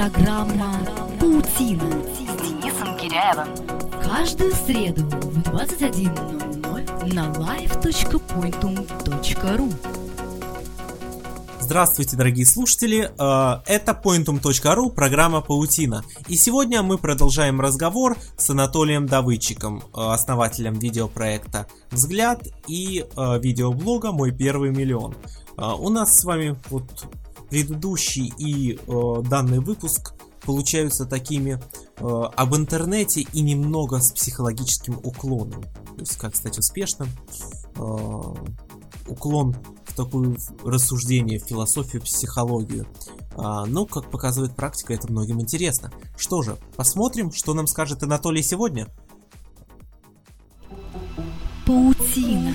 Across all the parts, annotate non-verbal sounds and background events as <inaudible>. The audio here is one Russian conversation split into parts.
Программа «Паутина» с Денисом Киряевым. Каждую среду в 21.00 на live.pointum.ru Здравствуйте, дорогие слушатели! Э, Это Pointum.ru, программа «Паутина». И сегодня мы продолжаем разговор с Анатолием Давыдчиком, э, основателем видеопроекта «Взгляд» и э, видеоблога «Мой первый миллион». У нас с вами вот предыдущий и данный выпуск получаются такими об интернете и немного с психологическим уклоном. То есть, как стать успешным, уклон в такое рассуждение, в философию, психологию. А, но, как показывает практика, это многим интересно. Что же, посмотрим, что нам скажет Анатолий сегодня. Паутина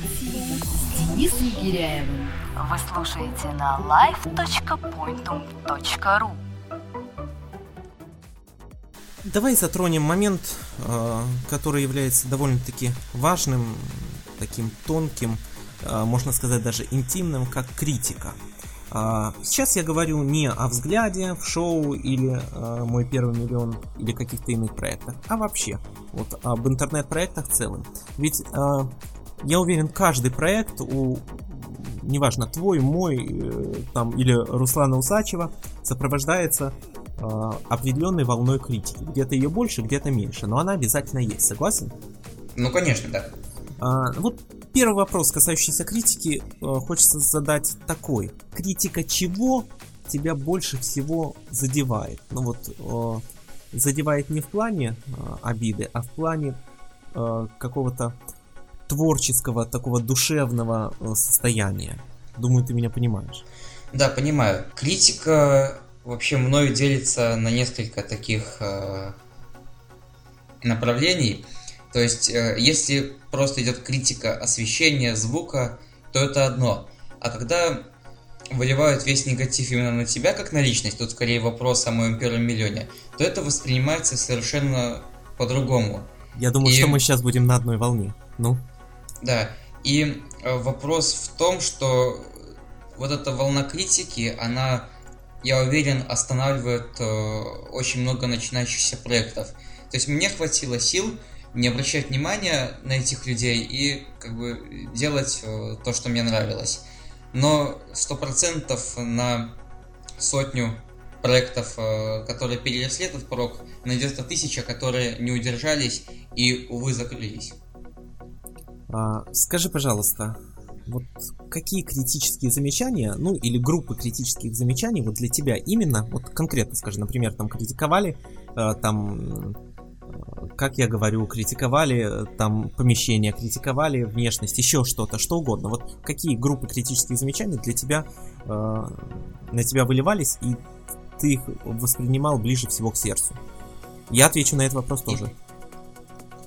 Денисом Гиряевым. Вы слушаете на live.pointum.ru Давай затронем момент, а, который является довольно-таки важным, таким тонким, а, можно сказать даже интимным, как критика. А, сейчас я говорю не о взгляде в шоу или э, мой первый миллион или каких-то иных проектах, а вообще вот об интернет-проектах в целом. Ведь э, я уверен, каждый проект у неважно твой, мой, э, там или Руслана Усачева сопровождается э, определенной волной критики. Где-то ее больше, где-то меньше, но она обязательно есть. Согласен? Ну конечно, да. А, вот Первый вопрос, касающийся критики, э, хочется задать такой. Критика чего тебя больше всего задевает? Ну вот, э, задевает не в плане э, обиды, а в плане какого-то творческого, такого душевного состояния. Думаю, ты меня понимаешь. Да, понимаю. Критика вообще мною делится на несколько таких направлений. То есть, если просто идет критика освещения, звука, то это одно. А когда выливают весь негатив именно на тебя как на личность, тут скорее вопрос о моем первом миллионе, то это воспринимается совершенно по-другому. Я думаю, и... что мы сейчас будем на одной волне. Ну? Да. И э, вопрос в том, что вот эта волна критики, она, я уверен, останавливает э, очень много начинающихся проектов. То есть мне хватило сил не обращать внимания на этих людей и как бы делать э, то, что мне нравилось. Но сто процентов на сотню проектов, которые переросли этот порог, найдется тысяча, которые не удержались и, увы, закрылись. А, скажи, пожалуйста, вот какие критические замечания, ну или группы критических замечаний вот для тебя именно, вот конкретно скажи, например, там критиковали, э, там как я говорю, критиковали э, там помещение, критиковали внешность, еще что-то, что угодно. Вот какие группы критических замечаний для тебя э, на тебя выливались, и ты их воспринимал ближе всего к сердцу? Я отвечу на этот вопрос тоже.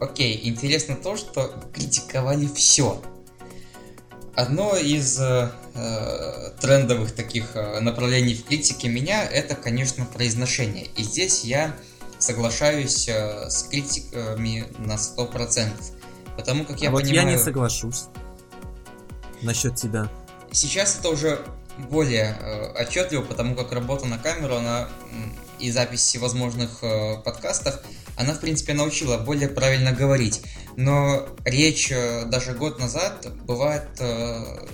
Окей, интересно то, что критиковали все. Одно из э, э, трендовых таких э, направлений в критике меня это, конечно, произношение. И здесь я соглашаюсь э, с критиками на 100%. Потому как я а вот понимаю... я не соглашусь насчет тебя. Сейчас это уже более э, отчетливо, потому как работа на камеру, она и запись всевозможных э, подкастов, она, в принципе, научила более правильно говорить. Но речь э, даже год назад бывает э,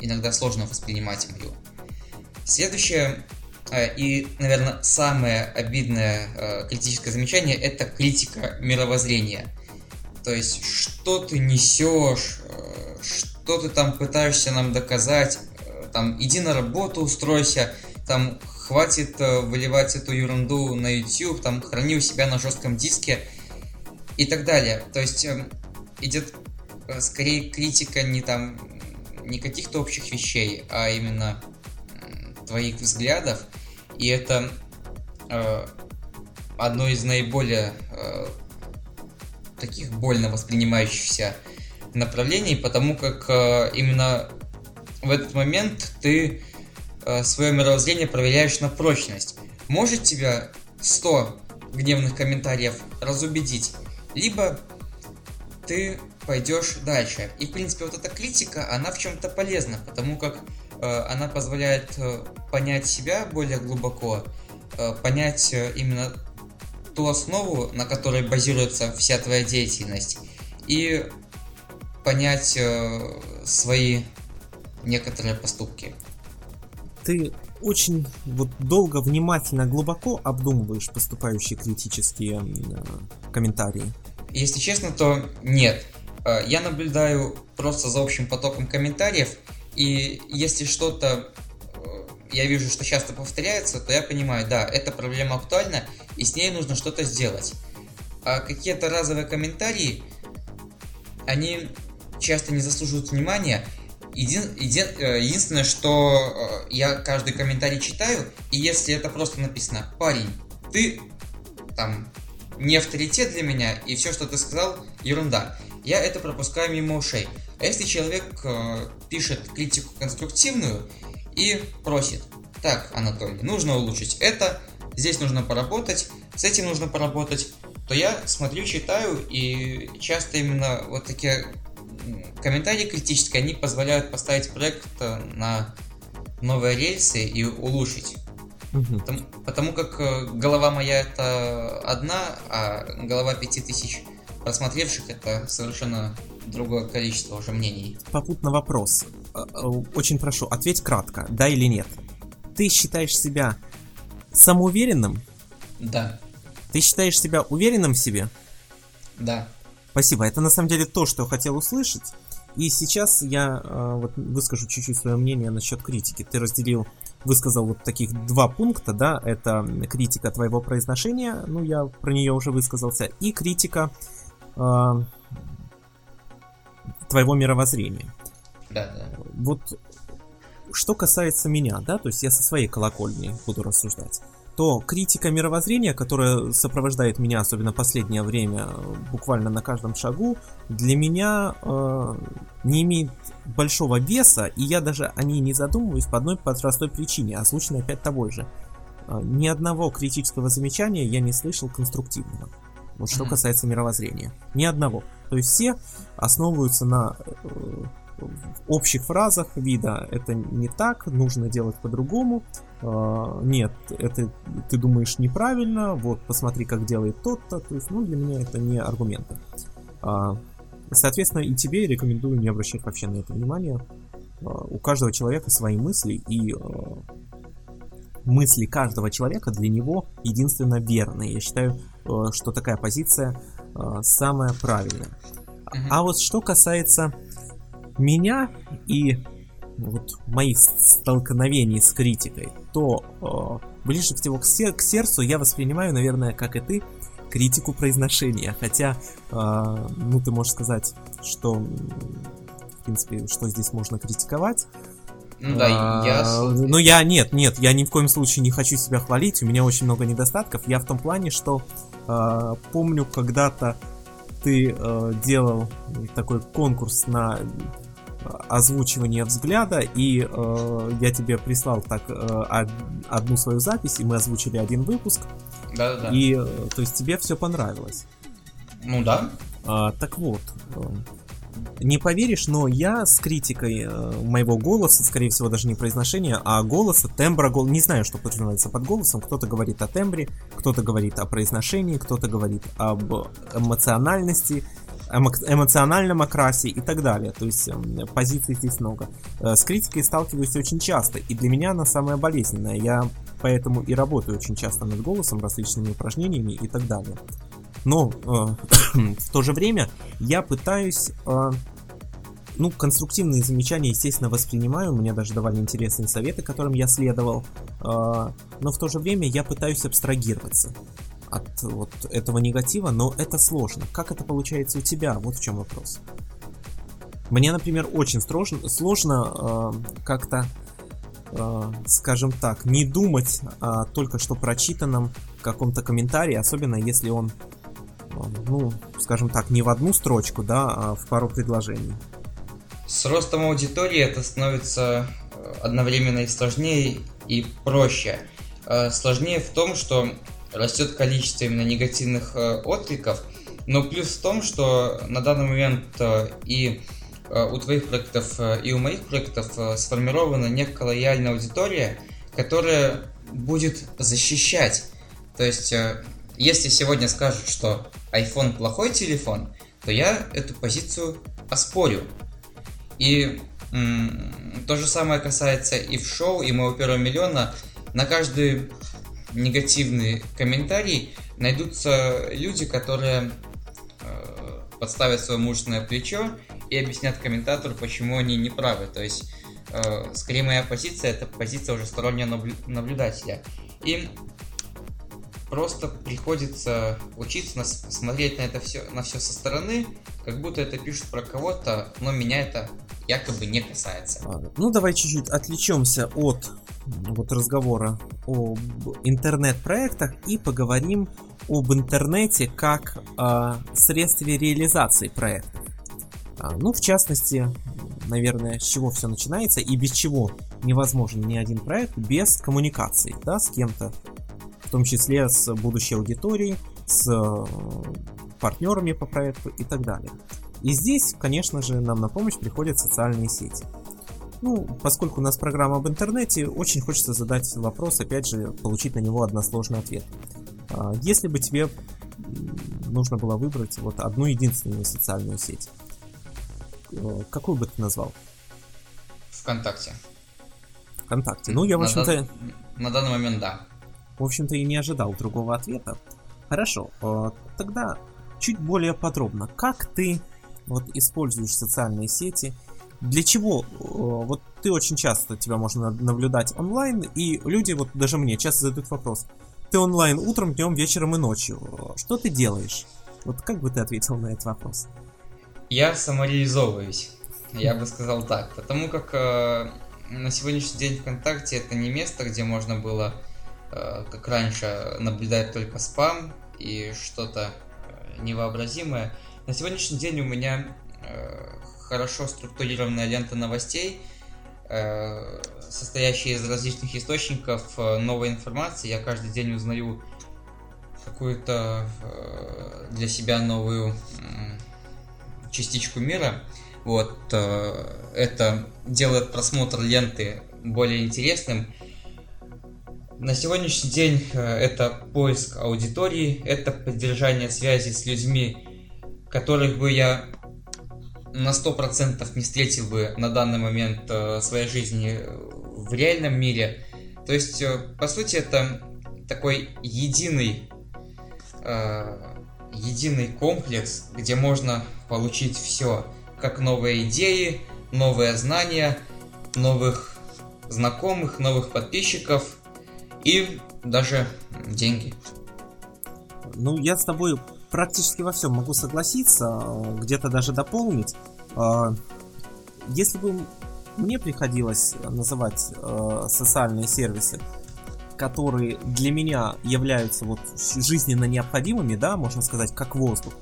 иногда сложно воспринимать мою. Следующее Э, и, наверное, самое обидное э, критическое замечание – это критика мировоззрения. То есть, что ты несешь, э, что ты там пытаешься нам доказать, там, иди на работу, устройся, там, хватит выливать эту ерунду на YouTube, там, храни у себя на жестком диске и так далее. То есть, идет скорее критика не там, не каких-то общих вещей, а именно твоих взглядов – и это э, одно из наиболее э, таких больно воспринимающихся направлений, потому как э, именно в этот момент ты э, свое мировоззрение проверяешь на прочность. Может тебя 100 гневных комментариев разубедить, либо ты пойдешь дальше. И, в принципе, вот эта критика, она в чем-то полезна, потому как Э, она позволяет э, понять себя более глубоко, понять именно ту основу, на которой базируется вся твоя деятельность, и понять свои некоторые поступки. Ты очень вот долго, внимательно, глубоко обдумываешь поступающие критические э, комментарии? Если честно, то нет. Э, я наблюдаю просто за общим потоком комментариев, и если что-то э, я вижу, что часто повторяется, то я понимаю, да, эта проблема актуальна, и с ней нужно что-то сделать. А какие-то разовые комментарии, они часто не заслуживают внимания, един, един, э, единственное, что э, я каждый комментарий читаю, и если это просто написано «Парень, ты там не авторитет для меня, и все, что ты сказал, ерунда», я это пропускаю мимо ушей. А если человек э, пишет критику конструктивную и просит «Так, Анатолий, нужно улучшить это, здесь нужно поработать, с этим нужно поработать», то я смотрю, читаю, и часто именно вот такие комментарии критические, они позволяют поставить проект э, на новые рельсы и улучшить. Угу. Потому, потому как э, голова моя это одна, а голова пяти тысяч просмотревших это совершенно другое количество уже мнений. Попутно вопрос. Э, очень прошу, ответь кратко, да или нет. Ты считаешь себя самоуверенным? Да. Ты считаешь себя уверенным в себе? Да. Спасибо. Это на самом деле то, что я хотел услышать. И сейчас я э, вот выскажу чуть-чуть свое мнение насчет критики. Ты разделил, высказал вот таких два пункта, да, это критика твоего произношения, ну я про нее уже высказался, и критика э, твоего мировоззрения. Да, да. Вот что касается меня, да, то есть я со своей колокольни буду рассуждать то критика мировоззрения, которая сопровождает меня, особенно последнее время, буквально на каждом шагу, для меня э, не имеет большого веса, и я даже о ней не задумываюсь по одной простой причине, озвученной опять тобой же. Э, ни одного критического замечания я не слышал конструктивного. Вот что касается мировоззрения. Ни одного. То есть все основываются на э, в общих фразах вида это не так, нужно делать по-другому. А, нет, это ты думаешь неправильно, вот посмотри, как делает тот-то. То есть, ну, для меня это не аргументы. А, соответственно, и тебе рекомендую не обращать вообще на это внимания. А, у каждого человека свои мысли, и мысли каждого человека для него единственно верные. Я считаю, что такая позиция самая правильная. А вот что касается меня и вот моих столкновений с критикой, то э, ближе всего к, сер- к сердцу я воспринимаю, наверное, как и ты, критику произношения. Хотя, э, ну, ты можешь сказать, что, в принципе, что здесь можно критиковать. Ну да, а, я... Ну я, нет, нет, я ни в коем случае не хочу себя хвалить, у меня очень много недостатков. Я в том плане, что э, помню, когда-то ты э, делал такой конкурс на озвучивание взгляда, и э, я тебе прислал так э, одну свою запись, и мы озвучили один выпуск. Да, да. И э, то есть тебе все понравилось. Ну да. А, так вот, э, не поверишь, но я с критикой э, моего голоса, скорее всего, даже не произношения, а голоса, тембра, гол... не знаю, что подразумевается под голосом. Кто-то говорит о тембре, кто-то говорит о произношении, кто-то говорит об эмоциональности, эмоциональном окрасе и так далее. То есть эм, позиций здесь много. Э, с критикой сталкиваюсь очень часто, и для меня она самая болезненная. Я поэтому и работаю очень часто над голосом, различными упражнениями и так далее. Но э, <clears throat> в то же время я пытаюсь э, ну, конструктивные замечания, естественно, воспринимаю. Мне даже давали интересные советы, которым я следовал. Э, но в то же время я пытаюсь абстрагироваться от вот этого негатива, но это сложно. Как это получается у тебя? Вот в чем вопрос. Мне, например, очень сложно, сложно э, как-то, э, скажем так, не думать о только что прочитанном каком-то комментарии, особенно если он, э, ну, скажем так, не в одну строчку, да, а в пару предложений. С ростом аудитории это становится э, одновременно и сложнее, и проще. Э, сложнее в том, что растет количество именно негативных э, откликов, но плюс в том, что на данный момент э, и э, у твоих проектов, и у моих проектов сформирована некая лояльная аудитория, которая будет защищать. То есть, если сегодня скажут, что iPhone плохой телефон, то я эту позицию оспорю. И м- то же самое касается и в шоу, и моего первого миллиона. На каждый негативный комментарий найдутся люди, которые э, подставят свое мужественное плечо и объяснят комментатору, почему они не правы. То есть, э, скорее моя позиция это позиция уже стороннего наблюдателя. И просто приходится учиться на, смотреть на это все, на все со стороны, как будто это пишут про кого-то, но меня это якобы не касается. Ну, давай чуть-чуть отвлечемся от вот разговора об интернет-проектах и поговорим об интернете как о средстве реализации проектов. А, ну, в частности, наверное, с чего все начинается и без чего невозможен ни один проект без коммуникации, да, с кем-то, том числе с будущей аудиторией, с э, партнерами по проекту и так далее. И здесь, конечно же, нам на помощь приходят социальные сети. Ну, поскольку у нас программа об интернете, очень хочется задать вопрос, опять же, получить на него односложный ответ. А, если бы тебе нужно было выбрать вот одну единственную социальную сеть, э, какую бы ты назвал? ВКонтакте. ВКонтакте. Ну, я, в общем-то... На, на данный момент, да в общем-то, и не ожидал другого ответа. Хорошо, э, тогда чуть более подробно. Как ты вот используешь социальные сети? Для чего? Э, вот ты очень часто тебя можно наблюдать онлайн, и люди, вот даже мне часто задают вопрос. Ты онлайн утром, днем, вечером и ночью. Что ты делаешь? Вот как бы ты ответил на этот вопрос? Я самореализовываюсь, я бы сказал так. Потому как э, на сегодняшний день ВКонтакте это не место, где можно было Э, как раньше, наблюдать только спам и что-то э, невообразимое. На сегодняшний день у меня э, хорошо структурированная лента новостей, состоящая из различных источников новой информации. Я каждый день узнаю какую-то для себя новую частичку мира. Вот это делает просмотр ленты более интересным. На сегодняшний день э, это поиск аудитории, это поддержание связи с людьми, которых бы я на 100% не встретил бы на данный момент э, своей жизни в реальном мире. То есть, э, по сути, это такой единый, единый комплекс, где можно получить все, как новые идеи, новые знания, новых знакомых, новых подписчиков – и даже деньги. Ну, я с тобой практически во всем могу согласиться, где-то даже дополнить. А, если бы мне приходилось называть а, социальные сервисы, которые для меня являются вот жизненно необходимыми, да, можно сказать, как воздух,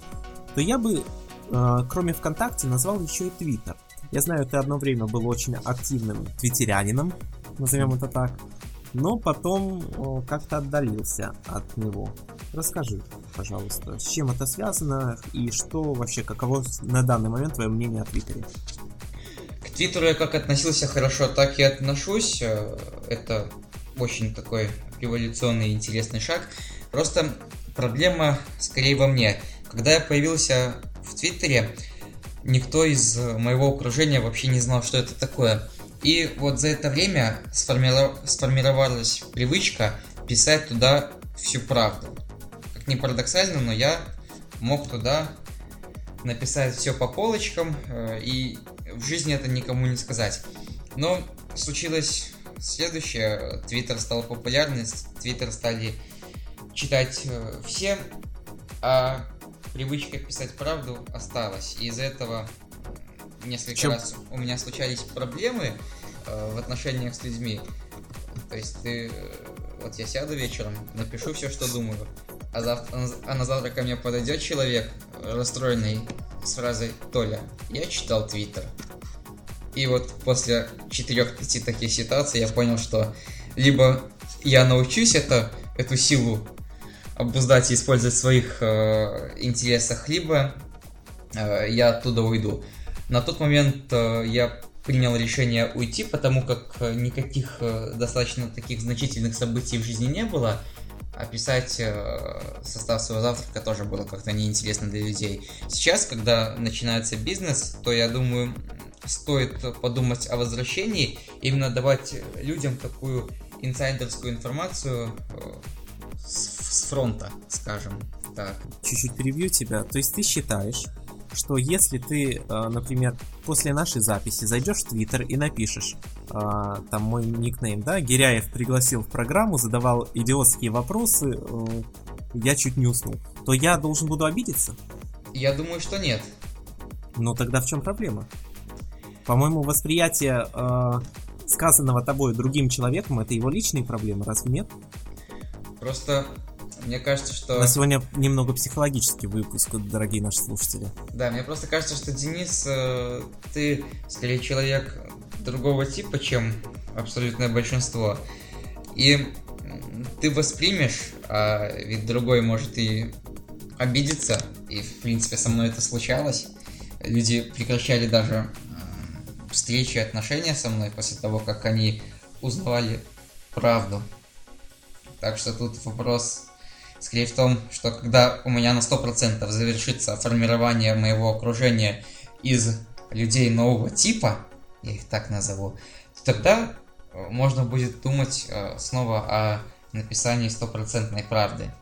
то я бы, кроме ВКонтакте, назвал еще и Твиттер. Я знаю, ты одно время был очень активным твиттерянином, назовем это так но потом как-то отдалился от него. Расскажи, пожалуйста, с чем это связано и что вообще, каково на данный момент твое мнение о Твиттере? К Твиттеру я как относился хорошо, так и отношусь. Э, это очень такой эволюционный интересный шаг. Просто проблема скорее во мне. Когда я появился в Твиттере, никто из моего окружения вообще не знал, что это такое. И вот за это время сформиров... сформировалась привычка писать туда всю правду. Как ни парадоксально, но я мог туда написать все по полочкам, э, и в жизни это никому не сказать. Но случилось следующее. Твиттер стал популярным, Твиттер стали читать э, все, а привычка писать правду осталась. И из-за этого несколько Чем? раз у меня случались проблемы э, в отношениях с людьми. То есть ты, э, вот я сяду вечером, напишу все, что думаю, а, завтра, а на завтра ко мне подойдет человек расстроенный с фразой «Толя, я читал Твиттер». И вот после четырех-пяти таких ситуаций я понял, что либо я научусь это, эту силу обуздать и использовать в своих э, интересах, либо э, я оттуда уйду. На тот момент э, я принял решение уйти, потому как э, никаких э, достаточно таких значительных событий в жизни не было, а писать э, состав своего завтрака тоже было как-то неинтересно для людей. Сейчас, когда начинается бизнес, то я думаю, стоит подумать о возвращении, именно давать людям такую инсайдерскую информацию с, с фронта, скажем так. Чуть-чуть перебью тебя. То есть ты считаешь, что если ты, э, например, после нашей записи зайдешь в Твиттер и напишешь, э, там мой никнейм, да, Гиряев пригласил в программу, задавал идиотские вопросы, э, я чуть не уснул, то я должен буду обидеться? Я думаю, что нет. Ну тогда в чем проблема? По-моему, восприятие сказанного тобой другим человеком это его личные проблемы, разве нет? Просто мне кажется, что... На сегодня немного психологический выпуск, дорогие наши слушатели. Да, мне просто кажется, что, Денис, э, ты скорее человек другого типа, чем абсолютное большинство. И ты воспримешь, а ведь другой может и обидеться, и в принципе со мной это случалось. Люди прекращали даже встречи и отношения со мной после того, как они узнавали правду. Так что тут вопрос скорее в том, что когда у меня на 100% завершится формирование моего окружения из людей нового типа, я их так назову, то тогда э, можно будет думать э, снова о написании стопроцентной правды.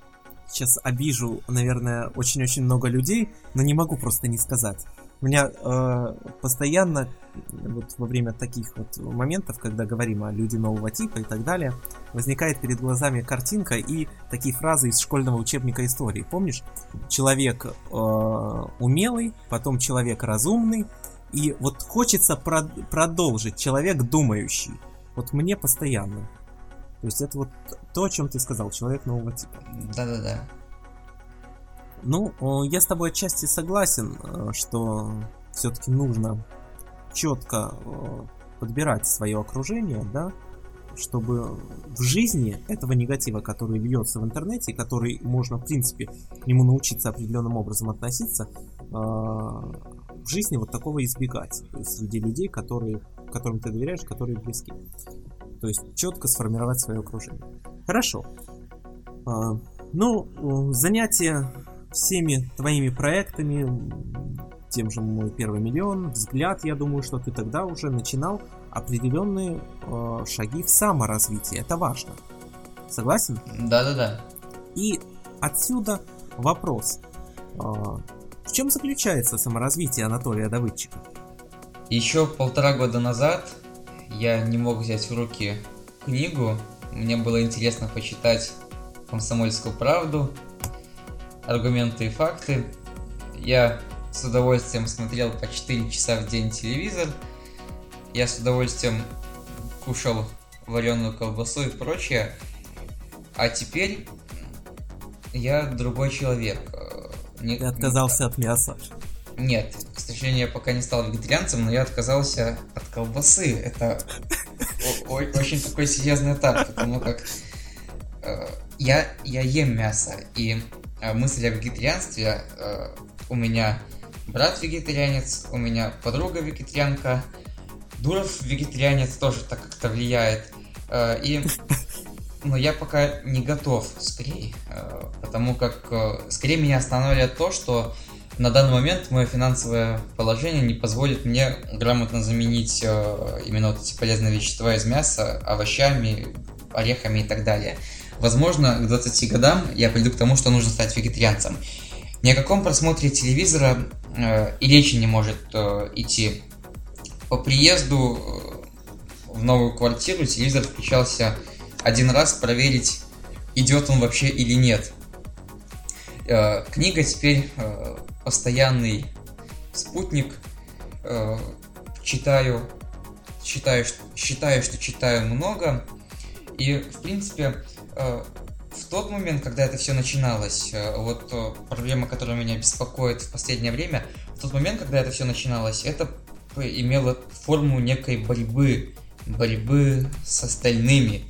Сейчас обижу, наверное, очень-очень много людей, но не могу просто не сказать. У меня э, постоянно вот во время таких вот моментов, когда говорим о люди нового типа и так далее, возникает перед глазами картинка и такие фразы из школьного учебника истории. Помнишь? Человек э, умелый, потом человек разумный, и вот хочется прод- продолжить человек думающий. Вот мне постоянно. То есть это вот то, о чем ты сказал, человек нового типа. Да-да-да. Ну, я с тобой отчасти согласен, э, что все-таки нужно четко подбирать свое окружение, да, чтобы в жизни этого негатива, который льется в интернете, который можно, в принципе, к нему научиться определенным образом относиться, э, в жизни вот такого избегать. Среди людей, которые, которым ты доверяешь, которые близки. То есть четко сформировать свое окружение. Хорошо. Ну, занятие всеми твоими проектами, тем же мой первый миллион, взгляд, я думаю, что ты тогда уже начинал определенные э, шаги в саморазвитие. Это важно. Согласен? Да-да-да. И отсюда вопрос. Э, в чем заключается саморазвитие Анатолия Давыдчика? Еще полтора года назад я не мог взять в руки книгу. Мне было интересно почитать «Комсомольскую правду», аргументы и факты. Я с удовольствием смотрел по 4 часа в день телевизор. Я с удовольствием кушал вареную колбасу и прочее. А теперь я другой человек. Не, Ты отказался не... от мяса. Нет, к сожалению, я пока не стал вегетарианцем, но я отказался от колбасы. Это очень такой серьезный этап, потому как э, я, я ем мясо, и мысль о вегетарианстве. Э, у меня брат вегетарианец, у меня подруга вегетарианка, Дуров вегетарианец тоже так как-то влияет. Э, и но я пока не готов, скорее, потому как скорее меня останавливает то, что на данный момент мое финансовое положение не позволит мне грамотно заменить именно вот эти полезные вещества из мяса овощами, орехами и так далее. Возможно, к 20 годам я приду к тому, что нужно стать вегетарианцем. Ни о каком просмотре телевизора э, и речи не может э, идти. По приезду э, в новую квартиру телевизор включался один раз проверить, идет он вообще или нет. Э, книга теперь э, постоянный спутник. Э, читаю, читаю, считаю, что читаю много. И, в принципе, в тот момент, когда это все начиналось, э, вот э, проблема, которая меня беспокоит в последнее время, в тот момент, когда это все начиналось, это имело форму некой борьбы, борьбы с остальными.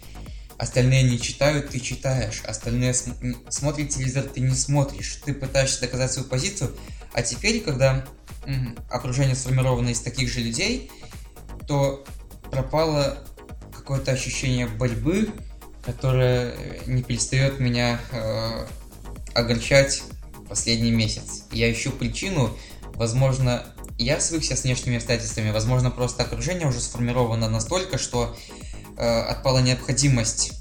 Остальные не читают, ты читаешь, остальные см- смотрят телевизор, ты не смотришь, ты пытаешься доказать свою позицию, а теперь, когда м- окружение сформировано из таких же людей, то пропало какое-то ощущение борьбы, которое не перестает меня э, огорчать последний месяц. Я ищу причину, возможно, я свыкся с внешними обстоятельствами, возможно, просто окружение уже сформировано настолько, что э, отпала необходимость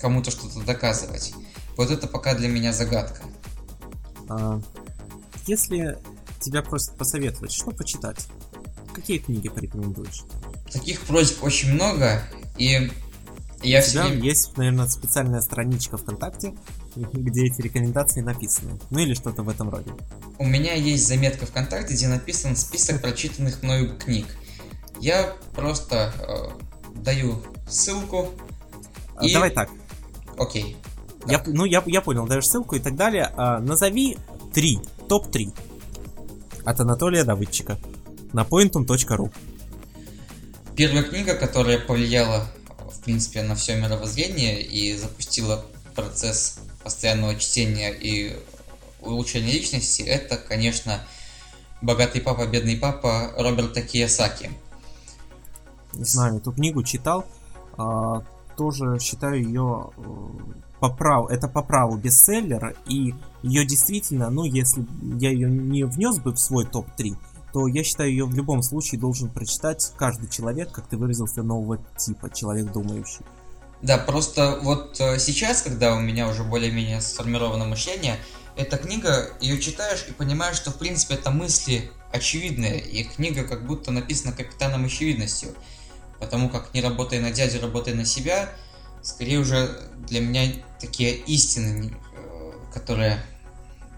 кому-то что-то доказывать. Вот это пока для меня загадка. А, если тебя просят посоветовать, что почитать, какие книги порекомендуешь? Таких просьб очень много, и я У тебя все... есть, наверное, специальная страничка ВКонтакте, <laughs> где эти рекомендации написаны. Ну или что-то в этом роде. У меня есть заметка ВКонтакте, где написан список прочитанных мною книг. Я просто э, даю ссылку. А, И- Давай так. Окей. Я, ну, я, я понял, даешь ссылку и так далее. А, назови три, топ-3 от Анатолия Давыдчика на pointum.ru. Первая книга, которая повлияла, принципе, на все мировоззрение и запустила процесс постоянного чтения и улучшения личности, это, конечно, «Богатый папа, бедный папа» Роберта Киясаки. Знаю эту книгу, читал. А, тоже считаю ее э, по праву, это по праву бестселлер, и ее действительно, ну, если я ее не внес бы в свой топ-3, то я считаю, ее в любом случае должен прочитать каждый человек, как ты выразился, нового типа, человек думающий. Да, просто вот э, сейчас, когда у меня уже более-менее сформировано мышление, эта книга, ее читаешь и понимаешь, что в принципе это мысли очевидные, и книга как будто написана капитаном очевидностью. Потому как не работая на дядю, работая на себя, скорее уже для меня такие истины, э, которые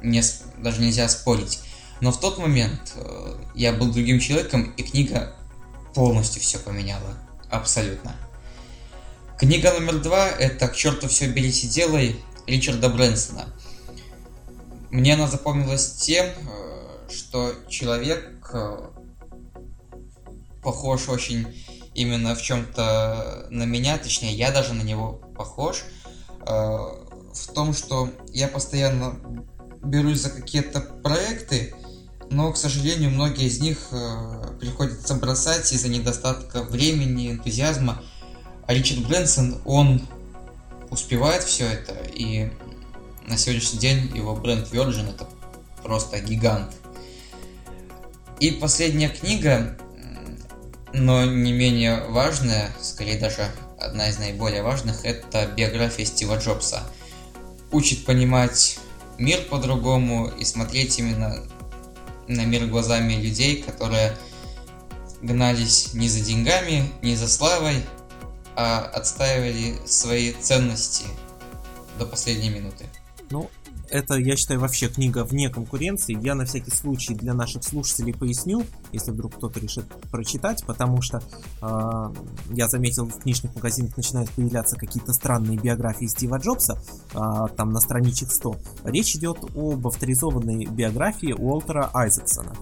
не, даже нельзя спорить. Но в тот момент э, я был другим человеком, и книга полностью все поменяла. Абсолютно. Книга номер два это «К черту все берись и делай» Ричарда Брэнсона. Мне она запомнилась тем, э, что человек э, похож очень именно в чем-то на меня, точнее, я даже на него похож, э, в том, что я постоянно берусь за какие-то проекты, но, к сожалению, многие из них э, приходится бросать из-за недостатка времени, энтузиазма. А Ричард Брэнсон, он успевает все это, и на сегодняшний день его бренд Virgin это просто гигант. И последняя книга, но не менее важная, скорее даже одна из наиболее важных, это биография Стива Джобса. Учит понимать мир по-другому и смотреть именно на мир глазами людей, которые гнались не за деньгами, не за славой, а отстаивали свои ценности до последней минуты. Ну, это, я считаю, вообще книга вне конкуренции. Я на всякий случай для наших слушателей поясню, если вдруг кто-то решит прочитать, потому что э, я заметил, в книжных магазинах начинают появляться какие-то странные биографии Стива Джобса, э, там на страничек 100. Речь идет об авторизованной биографии Уолтера Айзексона.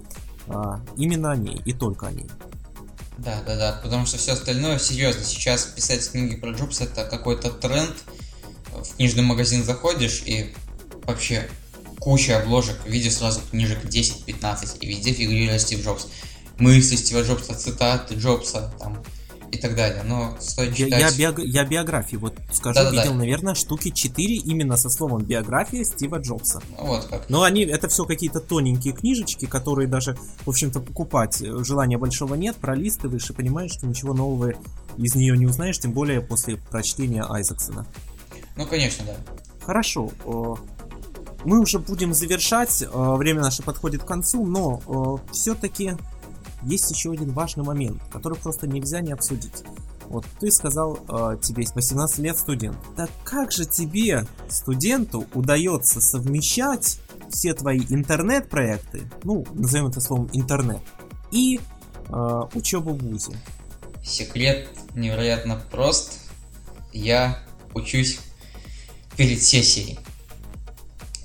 Э, именно о ней и только о ней. Да, да, да, потому что все остальное, серьезно, сейчас писать книги про Джобса это какой-то тренд. В книжный магазин заходишь и вообще куча обложек, видео сразу книжек 10-15, и везде фигурирует Стив Джобс. Мысли Стива Джобса, цитаты Джобса, там, и так далее. Но стоит Я, читать... я, биог- я биографии, вот скажу, Да-да-да. видел, наверное, штуки 4 именно со словом биография Стива Джобса. Ну, Вот как. Но они, это все какие-то тоненькие книжечки, которые даже, в общем-то, покупать э, желания большого нет, пролистываешь и понимаешь, что ничего нового из нее не узнаешь, тем более после прочтения Айзексона. Ну, конечно, да. Хорошо, мы уже будем завершать, э, время наше подходит к концу, но все-таки есть еще один важный момент, который просто нельзя не обсудить. Вот ты сказал, э, тебе есть 18 лет студент. Так как же тебе, студенту, удается совмещать все твои интернет-проекты, ну, назовем это словом интернет, и э, учебу в ВУЗе? Секрет невероятно прост. Я учусь перед сессией.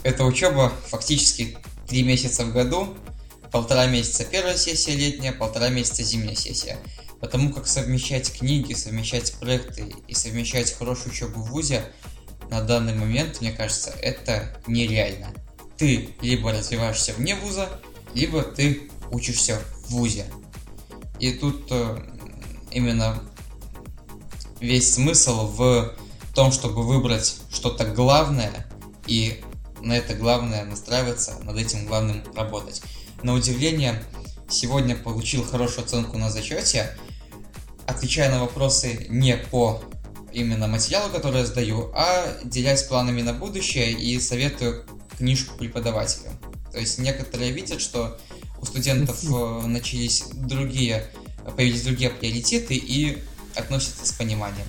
Эта учеба фактически три месяца в году. Полтора месяца первая сессия летняя, полтора месяца зимняя сессия. Потому как совмещать книги, совмещать проекты и совмещать хорошую учебу в ВУЗе на данный момент, мне кажется, это нереально. Ты либо развиваешься вне ВУЗа, либо ты учишься в ВУЗе. И тут э, именно весь смысл в том, чтобы выбрать что-то главное и на это главное настраиваться, над этим главным работать. На удивление, сегодня получил хорошую оценку на зачете, отвечая на вопросы не по именно материалу, который я сдаю, а делясь планами на будущее и советую книжку преподавателю. То есть некоторые видят, что у студентов э, начались другие, появились другие приоритеты и относятся с пониманием.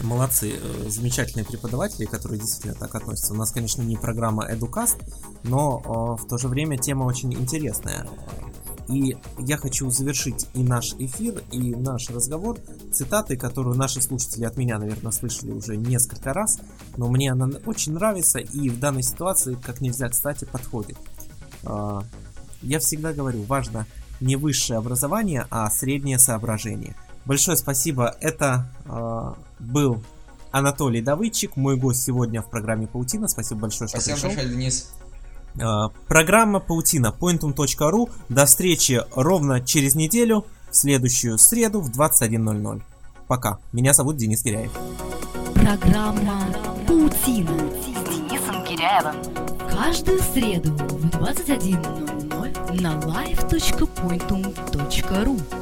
Молодцы, э, замечательные преподаватели, которые действительно так относятся. У нас, конечно, не программа Educast, но э, в то же время тема очень интересная. И я хочу завершить и наш эфир, и наш разговор цитатой, которую наши слушатели от меня, наверное, слышали уже несколько раз, но мне она очень нравится и в данной ситуации как нельзя кстати подходит. А, я всегда говорю, важно не высшее образование, а среднее соображение. Большое спасибо. Это э, был Анатолий Давыдчик, мой гость сегодня в программе Паутина. Спасибо большое, что Спасибо пришел. большое, Денис. Э, программа Паутина pointum.ru. До встречи ровно через неделю, в следующую среду в 21.00. Пока. Меня зовут Денис Киряев. Программа Паутина с Денисом Киряевым. Каждую среду в 21.00 на live.pointum.ru